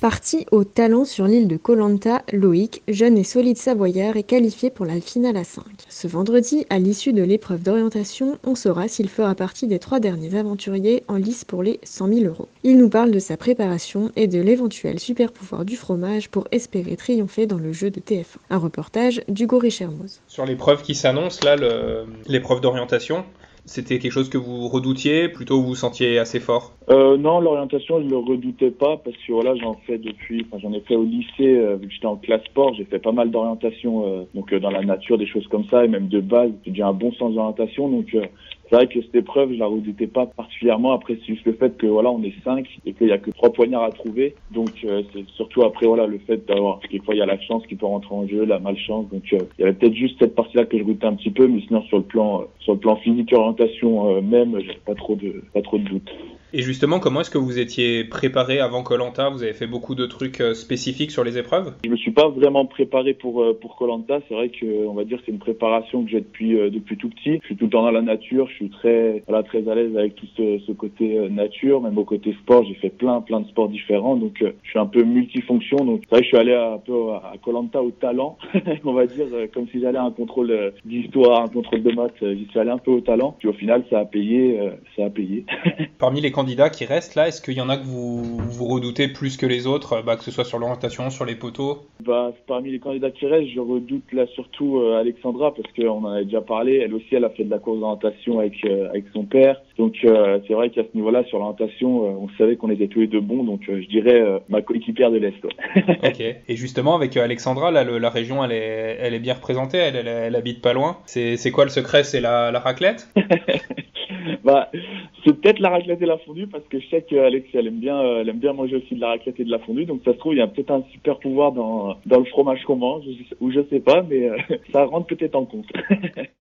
Parti au talent sur l'île de Colanta, Loïc, jeune et solide savoyard, est qualifié pour la finale à 5. Ce vendredi, à l'issue de l'épreuve d'orientation, on saura s'il fera partie des trois derniers aventuriers en lice pour les 100 000 euros. Il nous parle de sa préparation et de l'éventuel super pouvoir du fromage pour espérer triompher dans le jeu de TF1. Un reportage d'Hugo Richermoz. Sur l'épreuve qui s'annonce, là, l'épreuve d'orientation, c'était quelque chose que vous redoutiez, plutôt vous vous sentiez assez fort euh, Non, l'orientation, je le redoutais pas parce que voilà, j'en fais depuis, enfin, j'en ai fait au lycée, euh, vu que j'étais en classe sport, j'ai fait pas mal d'orientation, euh, donc euh, dans la nature, des choses comme ça, et même de base, j'ai un bon sens d'orientation, donc c'est vrai que cette épreuve, je la redoutais pas particulièrement. Après, c'est juste le fait que voilà, on est cinq et qu'il y a que trois poignards à trouver. Donc, c'est surtout après voilà le fait d'avoir quelquefois il y a la chance qui peut rentrer en jeu, la malchance. Donc, il y avait peut-être juste cette partie-là que je redoutais un petit peu, mais sinon sur le plan sur le plan physique orientation même, j'ai pas trop de pas trop de doutes. Et justement, comment est-ce que vous étiez préparé avant Colanta? Vous avez fait beaucoup de trucs euh, spécifiques sur les épreuves? Je me suis pas vraiment préparé pour euh, pour Colanta. C'est vrai que on va dire c'est une préparation que j'ai depuis euh, depuis tout petit. Je suis tout le temps dans la nature. Je suis très voilà très à l'aise avec tout ce, ce côté nature, même au côté sport. J'ai fait plein plein de sports différents, donc je suis un peu multifonction. Donc c'est vrai que je suis allé un peu à Colanta au talent, on va dire comme si j'allais à un contrôle d'histoire, un contrôle de maths. J'y suis allé un peu au talent. Puis au final, ça a payé, ça a payé. Parmi les candidats qui restent là, est-ce qu'il y en a que vous, vous redoutez plus que les autres, bah, que ce soit sur l'orientation, sur les poteaux? Bah, Parmi les candidats qui restent, je redoute là surtout euh, Alexandra parce qu'on en avait déjà parlé. Elle aussi, elle a fait de la course d'orientation avec, euh, avec son père. Donc euh, c'est vrai qu'à ce niveau-là, sur l'orientation, on savait qu'on était tous les deux bons. Donc je dirais ma coéquipière de l'Est. ok. Et justement, avec Alexandra, là, la région, elle est, elle est bien représentée. Elle, elle, elle habite pas loin. C'est quoi le secret? C'est la, la raclette? bah, c'est peut-être la raclette et la fondue parce que je sais qu'Alex elle aime bien, elle aime bien manger aussi de la raclette et de la fondue. Donc ça se trouve il y a peut-être un super pouvoir dans dans le fromage qu'on mange ou je sais pas, mais ça rentre peut-être en compte.